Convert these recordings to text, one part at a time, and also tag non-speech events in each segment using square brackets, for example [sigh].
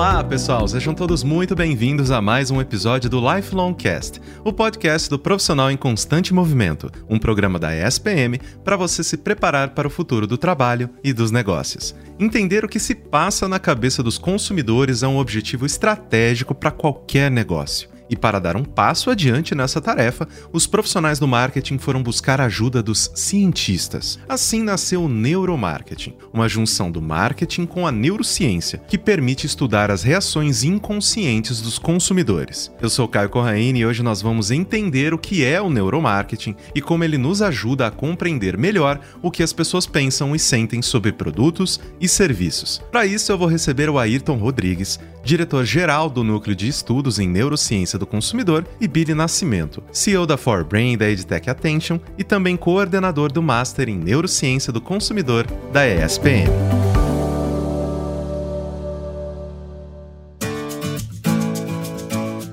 Olá, pessoal! Sejam todos muito bem-vindos a mais um episódio do Lifelong Cast, o podcast do profissional em constante movimento, um programa da ESPM para você se preparar para o futuro do trabalho e dos negócios. Entender o que se passa na cabeça dos consumidores é um objetivo estratégico para qualquer negócio. E para dar um passo adiante nessa tarefa, os profissionais do marketing foram buscar a ajuda dos cientistas. Assim nasceu o neuromarketing, uma junção do marketing com a neurociência, que permite estudar as reações inconscientes dos consumidores. Eu sou Caio Corraine e hoje nós vamos entender o que é o neuromarketing e como ele nos ajuda a compreender melhor o que as pessoas pensam e sentem sobre produtos e serviços. Para isso, eu vou receber o Ayrton Rodrigues, diretor-geral do Núcleo de Estudos em Neurociência do Consumidor, e Billy Nascimento, CEO da ForBrain da EdTech Attention e também coordenador do Master em Neurociência do Consumidor da ESPM.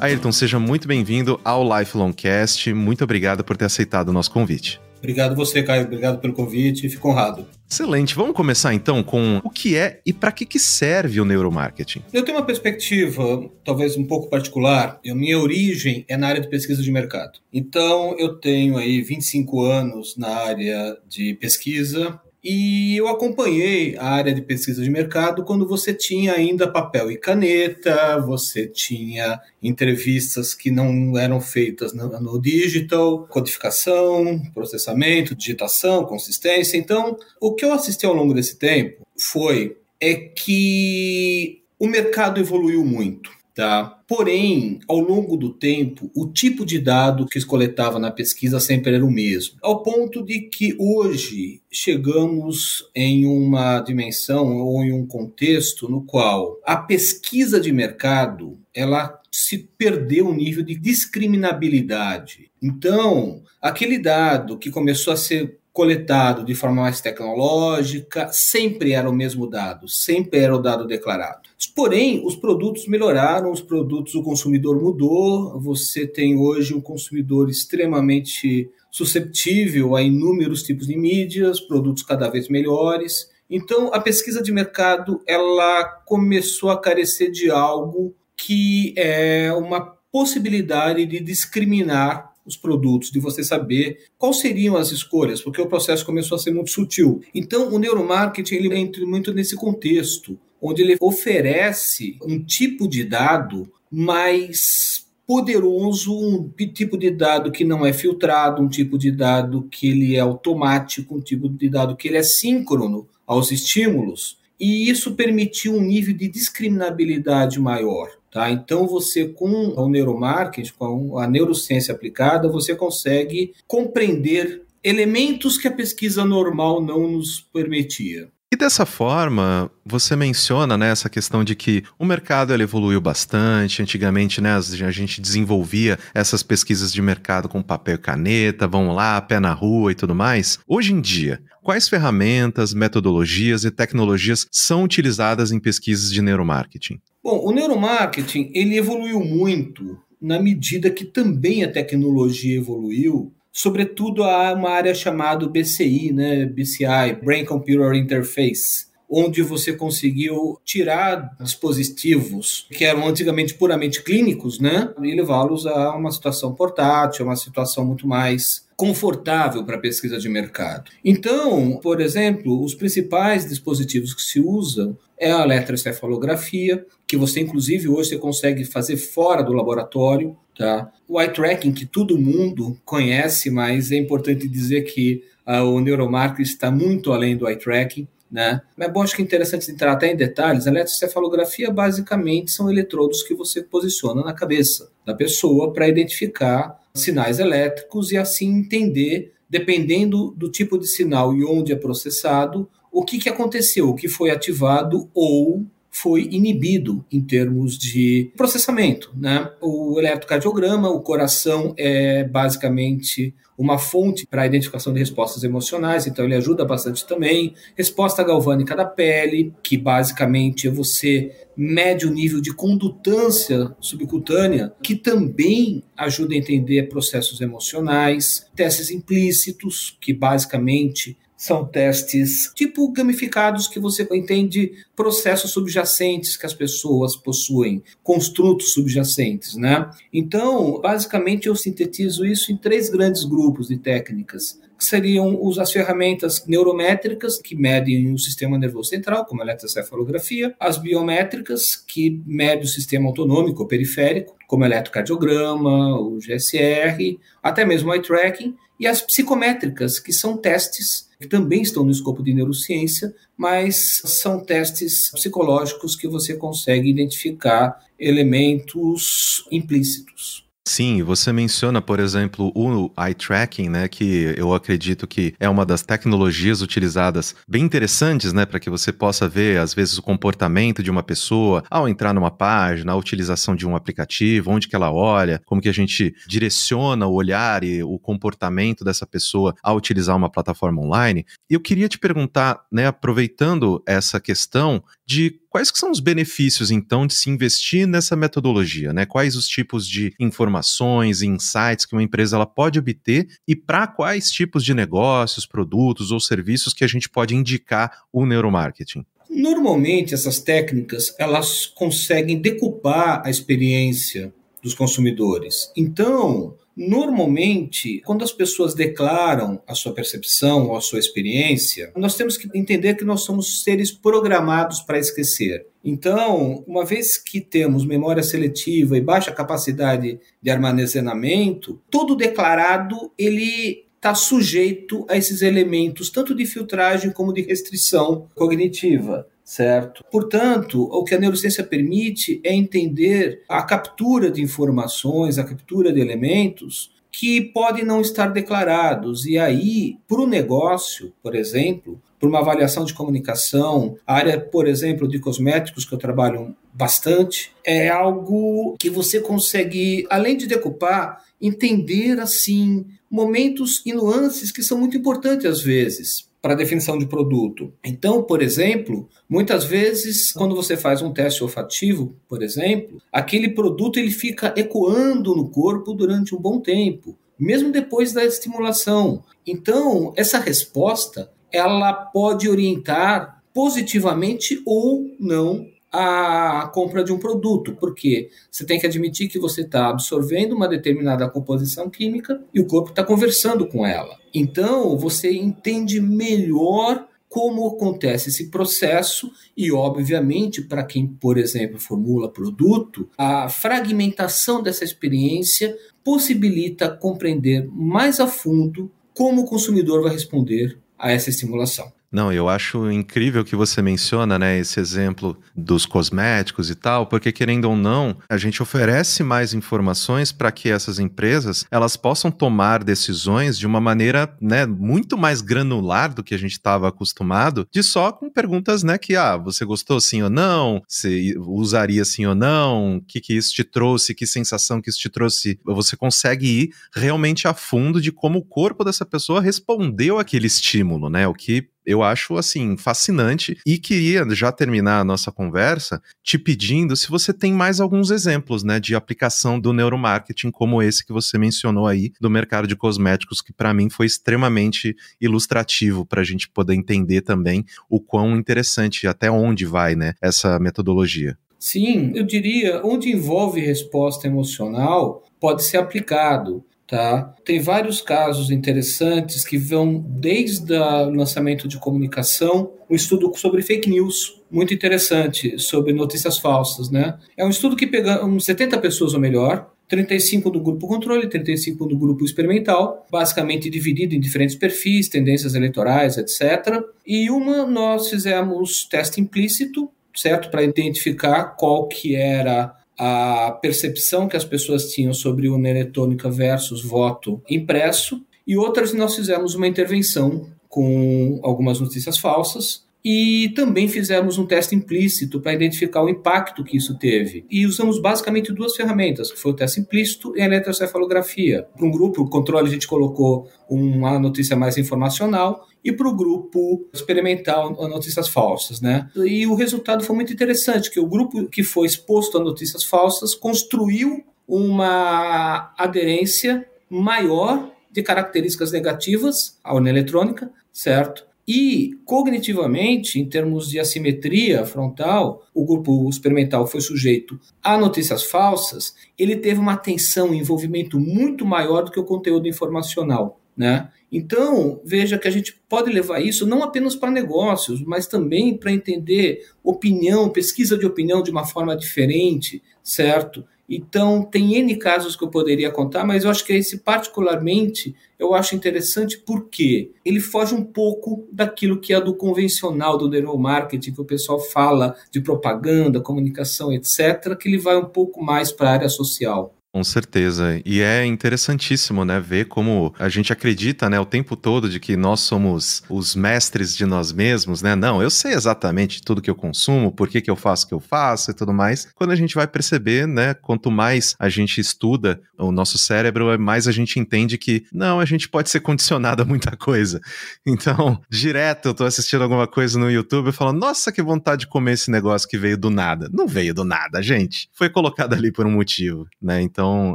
Ayrton, seja muito bem-vindo ao Lifelong Cast. Muito obrigado por ter aceitado o nosso convite. Obrigado você, Caio. Obrigado pelo convite. Fico honrado. Excelente. Vamos começar então com o que é e para que, que serve o neuromarketing. Eu tenho uma perspectiva talvez um pouco particular. A minha origem é na área de pesquisa de mercado. Então, eu tenho aí 25 anos na área de pesquisa, e eu acompanhei a área de pesquisa de mercado quando você tinha ainda papel e caneta, você tinha entrevistas que não eram feitas no, no digital, codificação, processamento, digitação, consistência. Então, o que eu assisti ao longo desse tempo foi é que o mercado evoluiu muito. Tá? Porém, ao longo do tempo, o tipo de dado que se coletava na pesquisa sempre era o mesmo, ao ponto de que hoje chegamos em uma dimensão ou em um contexto no qual a pesquisa de mercado ela se perdeu o nível de discriminabilidade. Então, aquele dado que começou a ser coletado de forma mais tecnológica, sempre era o mesmo dado, sempre era o dado declarado. Porém, os produtos melhoraram, os produtos, o consumidor mudou, você tem hoje um consumidor extremamente susceptível a inúmeros tipos de mídias, produtos cada vez melhores. Então, a pesquisa de mercado ela começou a carecer de algo que é uma possibilidade de discriminar os produtos, de você saber quais seriam as escolhas, porque o processo começou a ser muito sutil. Então, o neuromarketing ele entra muito nesse contexto, onde ele oferece um tipo de dado mais poderoso, um tipo de dado que não é filtrado, um tipo de dado que ele é automático, um tipo de dado que ele é síncrono aos estímulos, e isso permitiu um nível de discriminabilidade maior. Tá? Então, você, com o neuromarketing, com a neurociência aplicada, você consegue compreender elementos que a pesquisa normal não nos permitia. E dessa forma, você menciona né, essa questão de que o mercado ele evoluiu bastante. Antigamente, né, a gente desenvolvia essas pesquisas de mercado com papel e caneta, vamos lá, pé na rua e tudo mais. Hoje em dia, quais ferramentas, metodologias e tecnologias são utilizadas em pesquisas de neuromarketing? Bom, o neuromarketing ele evoluiu muito na medida que também a tecnologia evoluiu, sobretudo a uma área chamada BCI, né, BCI, Brain Computer Interface, onde você conseguiu tirar dispositivos que eram antigamente puramente clínicos, né, e levá-los a uma situação portátil, uma situação muito mais confortável para pesquisa de mercado. Então, por exemplo, os principais dispositivos que se usam é a eletroencefalografia, que você inclusive hoje você consegue fazer fora do laboratório, tá? O eye tracking que todo mundo conhece, mas é importante dizer que uh, o neuromarketing está muito além do eye tracking. Né? Mas é bom, acho que é interessante entrar até em detalhes. A eletroencefalografia basicamente são eletrodos que você posiciona na cabeça da pessoa para identificar sinais elétricos e assim entender, dependendo do tipo de sinal e onde é processado, o que, que aconteceu, o que foi ativado ou foi inibido em termos de processamento. Né? O eletrocardiograma, o coração é basicamente uma fonte para a identificação de respostas emocionais, então ele ajuda bastante também. Resposta galvânica da pele, que basicamente é você mede o nível de condutância subcutânea, que também ajuda a entender processos emocionais. Testes implícitos, que basicamente são testes tipo gamificados que você entende processos subjacentes que as pessoas possuem, construtos subjacentes, né? Então, basicamente eu sintetizo isso em três grandes grupos de técnicas que seriam as ferramentas neurométricas, que medem o sistema nervoso central, como a eletrocefalografia, as biométricas, que medem o sistema autonômico periférico, como eletrocardiograma, o GSR, até mesmo o eye tracking, e as psicométricas, que são testes que também estão no escopo de neurociência, mas são testes psicológicos que você consegue identificar elementos implícitos. Sim, você menciona, por exemplo, o eye tracking, né, que eu acredito que é uma das tecnologias utilizadas bem interessantes, né, para que você possa ver às vezes o comportamento de uma pessoa ao entrar numa página, a utilização de um aplicativo, onde que ela olha, como que a gente direciona o olhar e o comportamento dessa pessoa ao utilizar uma plataforma online. E eu queria te perguntar, né, aproveitando essa questão de quais que são os benefícios, então, de se investir nessa metodologia, né? Quais os tipos de informações e insights que uma empresa ela pode obter e para quais tipos de negócios, produtos ou serviços que a gente pode indicar o neuromarketing? Normalmente, essas técnicas, elas conseguem decupar a experiência dos consumidores. Então, Normalmente, quando as pessoas declaram a sua percepção ou a sua experiência, nós temos que entender que nós somos seres programados para esquecer. Então, uma vez que temos memória seletiva e baixa capacidade de armazenamento, todo declarado ele está sujeito a esses elementos, tanto de filtragem como de restrição cognitiva certo? Portanto, o que a neurociência permite é entender a captura de informações, a captura de elementos que podem não estar declarados. E aí, para o negócio, por exemplo, para uma avaliação de comunicação, a área, por exemplo, de cosméticos, que eu trabalho bastante, é algo que você consegue, além de decupar, entender assim momentos e nuances que são muito importantes às vezes para definição de produto. Então, por exemplo, muitas vezes quando você faz um teste olfativo, por exemplo, aquele produto ele fica ecoando no corpo durante um bom tempo, mesmo depois da estimulação. Então, essa resposta ela pode orientar positivamente ou não a compra de um produto, porque você tem que admitir que você está absorvendo uma determinada composição química e o corpo está conversando com ela. Então, você entende melhor como acontece esse processo e, obviamente, para quem, por exemplo, formula produto, a fragmentação dessa experiência possibilita compreender mais a fundo como o consumidor vai responder a essa estimulação. Não, eu acho incrível que você menciona, né, esse exemplo dos cosméticos e tal, porque querendo ou não, a gente oferece mais informações para que essas empresas elas possam tomar decisões de uma maneira, né, muito mais granular do que a gente estava acostumado, de só com perguntas, né, que ah, você gostou sim ou não, você usaria sim ou não, o que que isso te trouxe, que sensação que isso te trouxe, você consegue ir realmente a fundo de como o corpo dessa pessoa respondeu àquele estímulo, né, o que eu acho assim fascinante e queria já terminar a nossa conversa te pedindo se você tem mais alguns exemplos, né, de aplicação do neuromarketing como esse que você mencionou aí do mercado de cosméticos que para mim foi extremamente ilustrativo para a gente poder entender também o quão interessante até onde vai, né, essa metodologia. Sim, eu diria onde envolve resposta emocional pode ser aplicado. Tá? Tem vários casos interessantes que vão desde o lançamento de comunicação, um estudo sobre fake news, muito interessante, sobre notícias falsas. Né? É um estudo que pega uns 70 pessoas ou melhor, 35 do grupo controle, 35 do grupo experimental, basicamente dividido em diferentes perfis, tendências eleitorais, etc. E uma nós fizemos teste implícito, certo, para identificar qual que era a percepção que as pessoas tinham sobre urna eletrônica versus voto impresso, e outras nós fizemos uma intervenção com algumas notícias falsas, e também fizemos um teste implícito para identificar o impacto que isso teve. E usamos basicamente duas ferramentas, que foi o teste implícito e a eletrocefalografia. Para um grupo, o controle, a gente colocou uma notícia mais informacional e para o grupo experimental notícias falsas, né? E o resultado foi muito interessante, que o grupo que foi exposto a notícias falsas construiu uma aderência maior de características negativas à urna eletrônica, certo? E cognitivamente, em termos de assimetria frontal, o grupo experimental foi sujeito a notícias falsas, ele teve uma atenção e envolvimento muito maior do que o conteúdo informacional. Né? Então, veja que a gente pode levar isso não apenas para negócios, mas também para entender opinião, pesquisa de opinião de uma forma diferente, certo? Então, tem N casos que eu poderia contar, mas eu acho que esse particularmente eu acho interessante porque ele foge um pouco daquilo que é do convencional do neuromarketing, que o pessoal fala de propaganda, comunicação, etc., que ele vai um pouco mais para a área social. Com certeza. E é interessantíssimo, né, ver como a gente acredita, né, o tempo todo de que nós somos os mestres de nós mesmos, né? Não, eu sei exatamente tudo que eu consumo, por que, que eu faço o que eu faço e tudo mais. Quando a gente vai perceber, né, quanto mais a gente estuda o nosso cérebro, mais a gente entende que não, a gente pode ser condicionado a muita coisa. [laughs] Então, direto eu tô assistindo alguma coisa no YouTube e falo, nossa, que vontade de comer esse negócio que veio do nada. Não veio do nada, gente. Foi colocado ali por um motivo, né? Então, então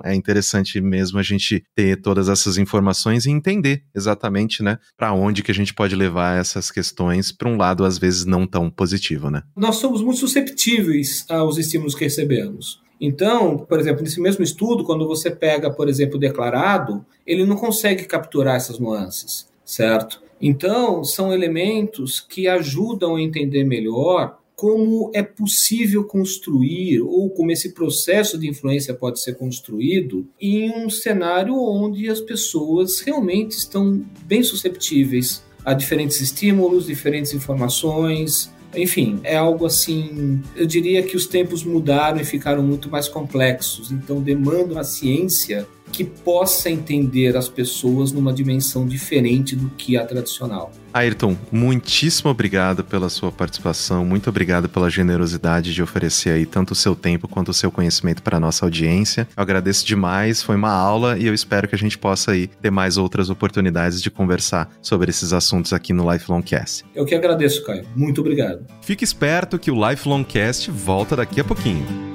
é interessante mesmo a gente ter todas essas informações e entender exatamente, né, para onde que a gente pode levar essas questões para um lado às vezes não tão positivo, né? Nós somos muito susceptíveis aos estímulos que recebemos. Então, por exemplo, nesse mesmo estudo, quando você pega, por exemplo, o declarado, ele não consegue capturar essas nuances, certo? Então, são elementos que ajudam a entender melhor como é possível construir ou como esse processo de influência pode ser construído em um cenário onde as pessoas realmente estão bem susceptíveis a diferentes estímulos, diferentes informações. Enfim, é algo assim. Eu diria que os tempos mudaram e ficaram muito mais complexos, então demanda uma ciência que possa entender as pessoas numa dimensão diferente do que a tradicional. Ayrton, muitíssimo obrigado pela sua participação, muito obrigado pela generosidade de oferecer aí tanto o seu tempo quanto o seu conhecimento para a nossa audiência. Eu agradeço demais, foi uma aula e eu espero que a gente possa aí ter mais outras oportunidades de conversar sobre esses assuntos aqui no Lifelong Cast. Eu que agradeço, Caio. Muito obrigado. Fique esperto que o Lifelong Cast volta daqui a pouquinho.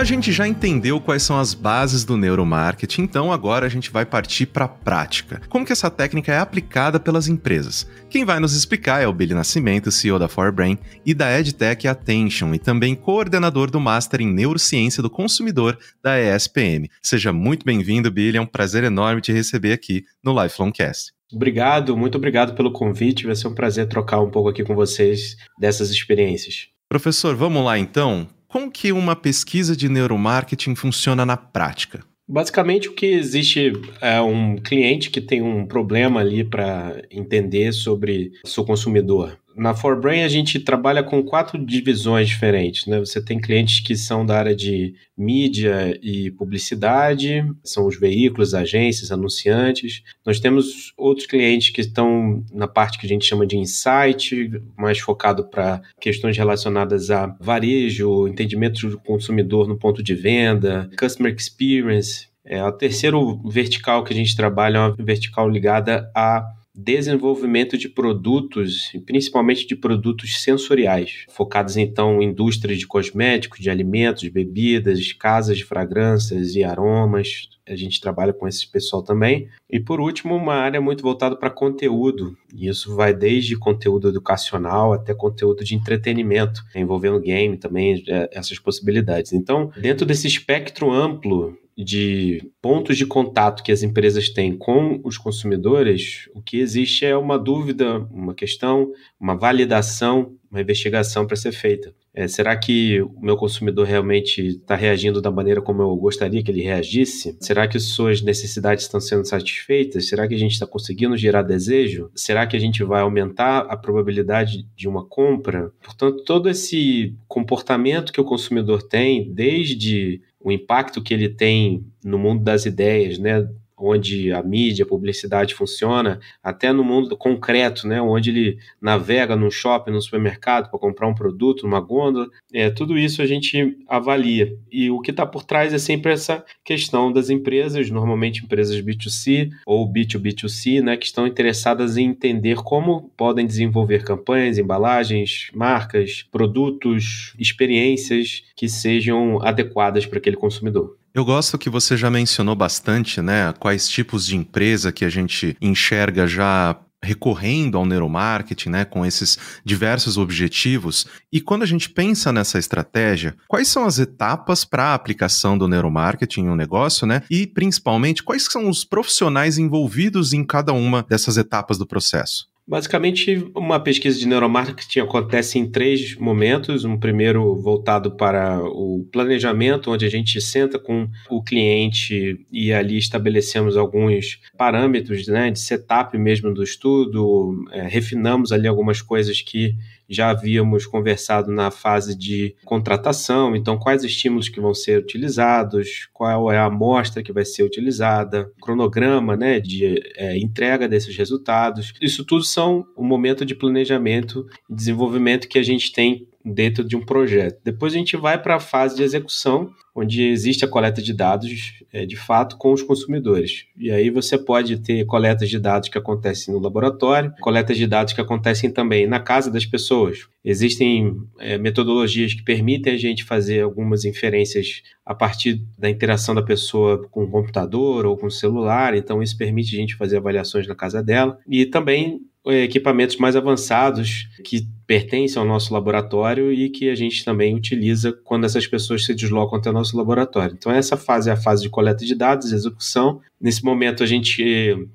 A gente já entendeu quais são as bases do neuromarketing, então agora a gente vai partir para a prática. Como que essa técnica é aplicada pelas empresas? Quem vai nos explicar é o Billy Nascimento, CEO da Forbrain e da EdTech Attention e também coordenador do Master em Neurociência do Consumidor da ESPM. Seja muito bem-vindo, Billy, é um prazer enorme te receber aqui no Lifelong Cast. Obrigado, muito obrigado pelo convite. Vai ser um prazer trocar um pouco aqui com vocês dessas experiências. Professor, vamos lá então. Como que uma pesquisa de neuromarketing funciona na prática? Basicamente, o que existe é um cliente que tem um problema ali para entender sobre seu consumidor. Na Forbrain a gente trabalha com quatro divisões diferentes, né? Você tem clientes que são da área de mídia e publicidade, são os veículos, agências, anunciantes. Nós temos outros clientes que estão na parte que a gente chama de insight, mais focado para questões relacionadas a varejo, entendimento do consumidor no ponto de venda, customer experience. É, o terceiro vertical que a gente trabalha é uma vertical ligada a desenvolvimento de produtos, principalmente de produtos sensoriais, focados então em indústrias de cosméticos, de alimentos, bebidas, casas de fragrâncias e aromas. A gente trabalha com esse pessoal também. E por último, uma área muito voltada para conteúdo. E isso vai desde conteúdo educacional até conteúdo de entretenimento, envolvendo game também, é, essas possibilidades. Então, dentro desse espectro amplo de pontos de contato que as empresas têm com os consumidores, o que existe é uma dúvida, uma questão, uma validação, uma investigação para ser feita. É, será que o meu consumidor realmente está reagindo da maneira como eu gostaria que ele reagisse? Será que suas necessidades estão sendo satisfeitas? Será que a gente está conseguindo gerar desejo? Será que a gente vai aumentar a probabilidade de uma compra? Portanto, todo esse comportamento que o consumidor tem, desde o impacto que ele tem no mundo das ideias, né? Onde a mídia, a publicidade funciona, até no mundo concreto, né, onde ele navega num shopping, no supermercado para comprar um produto, numa gôndola, é, tudo isso a gente avalia. E o que está por trás é sempre essa questão das empresas, normalmente empresas B2C ou B2B2C, né, que estão interessadas em entender como podem desenvolver campanhas, embalagens, marcas, produtos, experiências que sejam adequadas para aquele consumidor. Eu gosto que você já mencionou bastante, né, quais tipos de empresa que a gente enxerga já recorrendo ao neuromarketing, né, com esses diversos objetivos. E quando a gente pensa nessa estratégia, quais são as etapas para a aplicação do neuromarketing em um negócio, né? E principalmente, quais são os profissionais envolvidos em cada uma dessas etapas do processo? Basicamente, uma pesquisa de neuromarketing acontece em três momentos. Um primeiro voltado para o planejamento, onde a gente senta com o cliente e ali estabelecemos alguns parâmetros né, de setup mesmo do estudo, é, refinamos ali algumas coisas que já havíamos conversado na fase de contratação, então quais estímulos que vão ser utilizados, qual é a amostra que vai ser utilizada, cronograma né, de é, entrega desses resultados. Isso tudo são o momento de planejamento e desenvolvimento que a gente tem dentro de um projeto. Depois a gente vai para a fase de execução, onde existe a coleta de dados, é, de fato, com os consumidores. E aí você pode ter coletas de dados que acontecem no laboratório, coletas de dados que acontecem também na casa das pessoas. Existem é, metodologias que permitem a gente fazer algumas inferências a partir da interação da pessoa com o computador ou com o celular, então isso permite a gente fazer avaliações na casa dela. E também é, equipamentos mais avançados que pertencem ao nosso laboratório e que a gente também utiliza quando essas pessoas se deslocam até o nosso laboratório. Então, essa fase é a fase de coleta de dados, execução. Nesse momento, a gente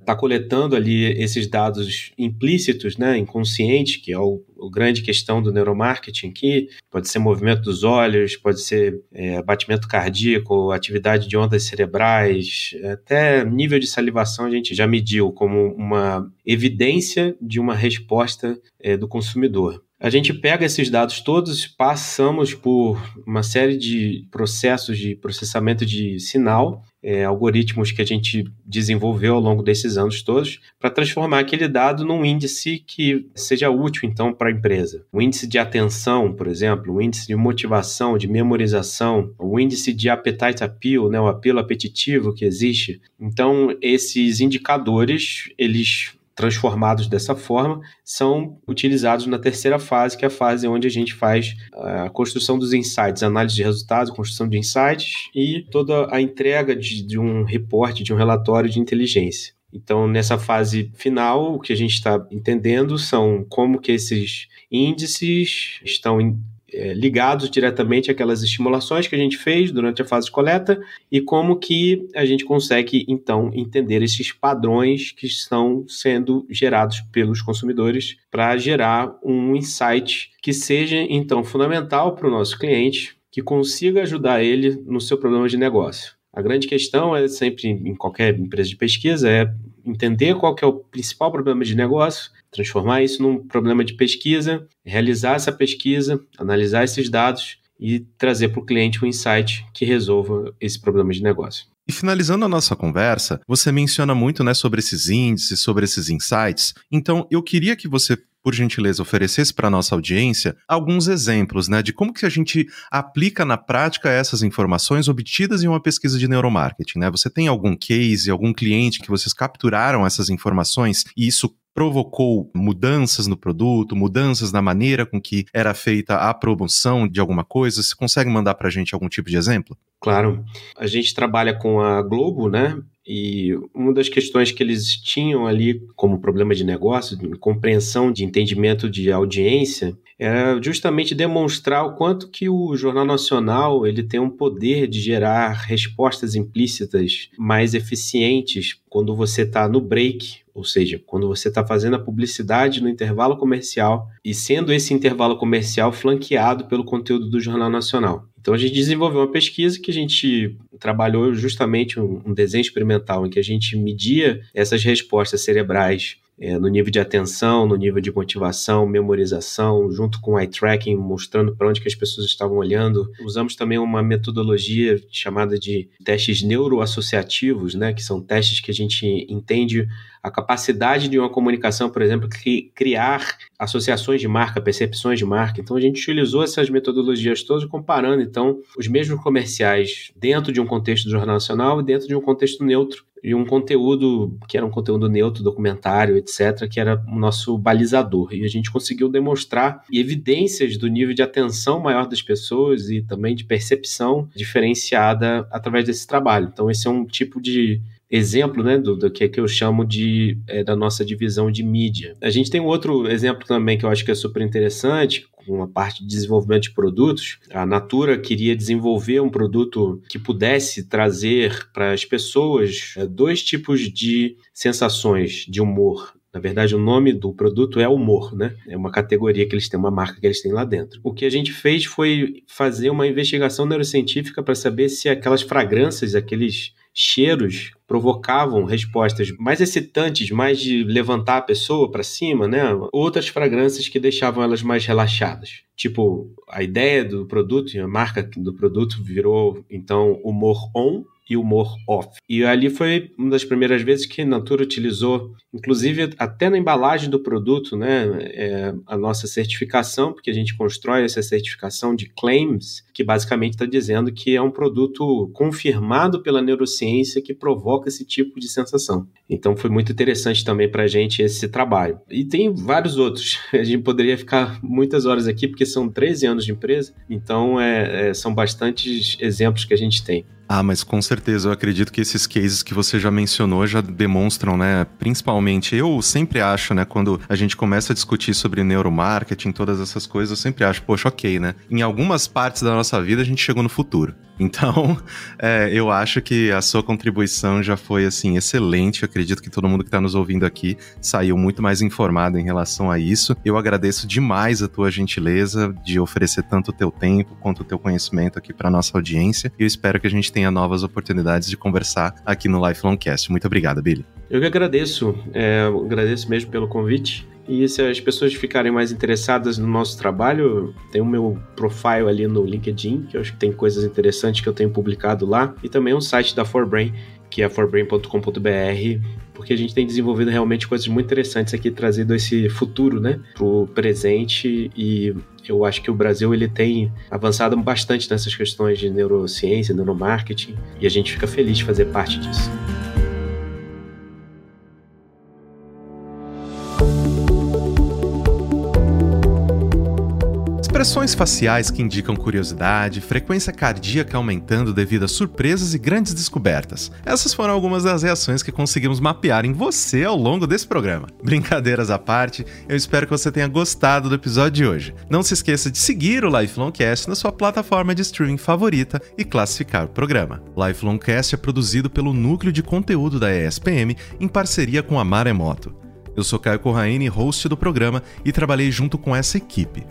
está coletando ali esses dados implícitos, né, inconscientes, que é o, o grande questão do neuromarketing aqui. Pode ser movimento dos olhos, pode ser é, batimento cardíaco, atividade de ondas cerebrais, até nível de salivação a gente já mediu como uma evidência de uma resposta é, do consumidor. A gente pega esses dados todos, passamos por uma série de processos de processamento de sinal, é, algoritmos que a gente desenvolveu ao longo desses anos todos, para transformar aquele dado num índice que seja útil, então, para a empresa. O índice de atenção, por exemplo, o índice de motivação, de memorização, o índice de appetite appeal, né, o apelo apetitivo que existe. Então, esses indicadores, eles transformados dessa forma, são utilizados na terceira fase, que é a fase onde a gente faz a construção dos insights, análise de resultados, construção de insights e toda a entrega de, de um reporte, de um relatório de inteligência. Então, nessa fase final, o que a gente está entendendo são como que esses índices estão é, ligados diretamente àquelas estimulações que a gente fez durante a fase de coleta e como que a gente consegue, então, entender esses padrões que estão sendo gerados pelos consumidores para gerar um insight que seja, então, fundamental para o nosso cliente, que consiga ajudar ele no seu problema de negócio. A grande questão é sempre, em qualquer empresa de pesquisa, é entender qual é o principal problema de negócio, transformar isso num problema de pesquisa, realizar essa pesquisa, analisar esses dados e trazer para o cliente um insight que resolva esse problema de negócio. E finalizando a nossa conversa, você menciona muito né, sobre esses índices, sobre esses insights. Então, eu queria que você por gentileza, oferecesse para a nossa audiência alguns exemplos né, de como que a gente aplica na prática essas informações obtidas em uma pesquisa de neuromarketing. Né? Você tem algum case, algum cliente que vocês capturaram essas informações e isso provocou mudanças no produto, mudanças na maneira com que era feita a promoção de alguma coisa? Você consegue mandar para a gente algum tipo de exemplo? Claro. A gente trabalha com a Globo, né? E uma das questões que eles tinham ali como problema de negócio, de compreensão de entendimento de audiência, era justamente demonstrar o quanto que o Jornal Nacional ele tem um poder de gerar respostas implícitas mais eficientes quando você está no break, ou seja, quando você está fazendo a publicidade no intervalo comercial e sendo esse intervalo comercial flanqueado pelo conteúdo do Jornal Nacional. Então a gente desenvolveu uma pesquisa que a gente trabalhou justamente um, desenho experimental em que a gente media essas respostas cerebrais é, no nível de atenção, no nível de motivação, memorização, junto com eye tracking, mostrando para onde que as pessoas estavam olhando. Usamos também uma metodologia chamada de testes neuroassociativos, né, que são testes que a gente entende a capacidade de uma comunicação, por exemplo, que criar associações de marca, percepções de marca. Então a gente utilizou essas metodologias todas comparando então os mesmos comerciais dentro de um contexto do jornal nacional e dentro de um contexto neutro e um conteúdo que era um conteúdo neutro, documentário, etc., que era o nosso balizador. E a gente conseguiu demonstrar evidências do nível de atenção maior das pessoas e também de percepção diferenciada através desse trabalho. Então, esse é um tipo de exemplo né, do, do que, que eu chamo de é, da nossa divisão de mídia. A gente tem um outro exemplo também que eu acho que é super interessante, com a parte de desenvolvimento de produtos. A Natura queria desenvolver um produto que pudesse trazer para as pessoas é, dois tipos de sensações de humor. Na verdade, o nome do produto é humor, né? É uma categoria que eles têm, uma marca que eles têm lá dentro. O que a gente fez foi fazer uma investigação neurocientífica para saber se aquelas fragrâncias, aqueles cheiros provocavam respostas mais excitantes, mais de levantar a pessoa para cima, né? Outras fragrâncias que deixavam elas mais relaxadas. Tipo, a ideia do produto, a marca do produto virou então humor on e humor off. E ali foi uma das primeiras vezes que a Natura utilizou, inclusive até na embalagem do produto, né, é, a nossa certificação, porque a gente constrói essa certificação de claims, que basicamente está dizendo que é um produto confirmado pela neurociência que provoca esse tipo de sensação. Então foi muito interessante também para a gente esse trabalho. E tem vários outros. [laughs] A gente poderia ficar muitas horas aqui, porque são 13 anos de empresa, então é, é, são bastantes exemplos que a gente tem. Ah, mas com certeza, eu acredito que esses cases que você já mencionou já demonstram, né? Principalmente, eu sempre acho, né, quando a gente começa a discutir sobre neuromarketing, todas essas coisas, eu sempre acho, poxa, ok, né? Em algumas partes da nossa vida a gente chegou no futuro. Então, [laughs] é, eu acho que a sua contribuição já foi, assim, excelente. Eu acredito que todo mundo que está nos ouvindo aqui saiu muito mais informado em relação a isso. Eu agradeço demais a tua gentileza de oferecer tanto o teu tempo quanto o teu conhecimento aqui para nossa audiência. E eu espero que a gente tenha novas oportunidades de conversar aqui no Lifelong Cast. Muito obrigado, Billy. Eu que agradeço. É, agradeço mesmo pelo convite. E se as pessoas ficarem mais interessadas no nosso trabalho, tem o meu profile ali no LinkedIn, que eu acho que tem coisas interessantes que eu tenho publicado lá, e também o site da Forbrain, que é forbrain.com.br, porque a gente tem desenvolvido realmente coisas muito interessantes aqui, trazido esse futuro, né, pro presente e eu acho que o Brasil ele tem avançado bastante nessas questões de neurociência, neuromarketing, e a gente fica feliz de fazer parte disso. Expressões faciais que indicam curiosidade, frequência cardíaca aumentando devido a surpresas e grandes descobertas. Essas foram algumas das reações que conseguimos mapear em você ao longo desse programa. Brincadeiras à parte, eu espero que você tenha gostado do episódio de hoje. Não se esqueça de seguir o Lifelongcast na sua plataforma de streaming favorita e classificar o programa. Lifelongcast é produzido pelo Núcleo de Conteúdo da ESPM em parceria com a Maremoto. Eu sou Caio Corraine, host do programa, e trabalhei junto com essa equipe.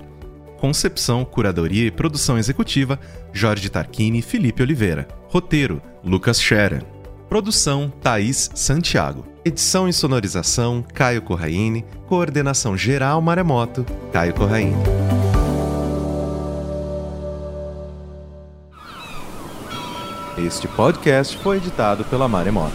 Concepção, curadoria e produção executiva: Jorge Tarquini e Felipe Oliveira. Roteiro: Lucas Scherer. Produção: Thaís Santiago. Edição e sonorização: Caio Corraine. Coordenação geral Maremoto: Caio Corraine. Este podcast foi editado pela Maremoto.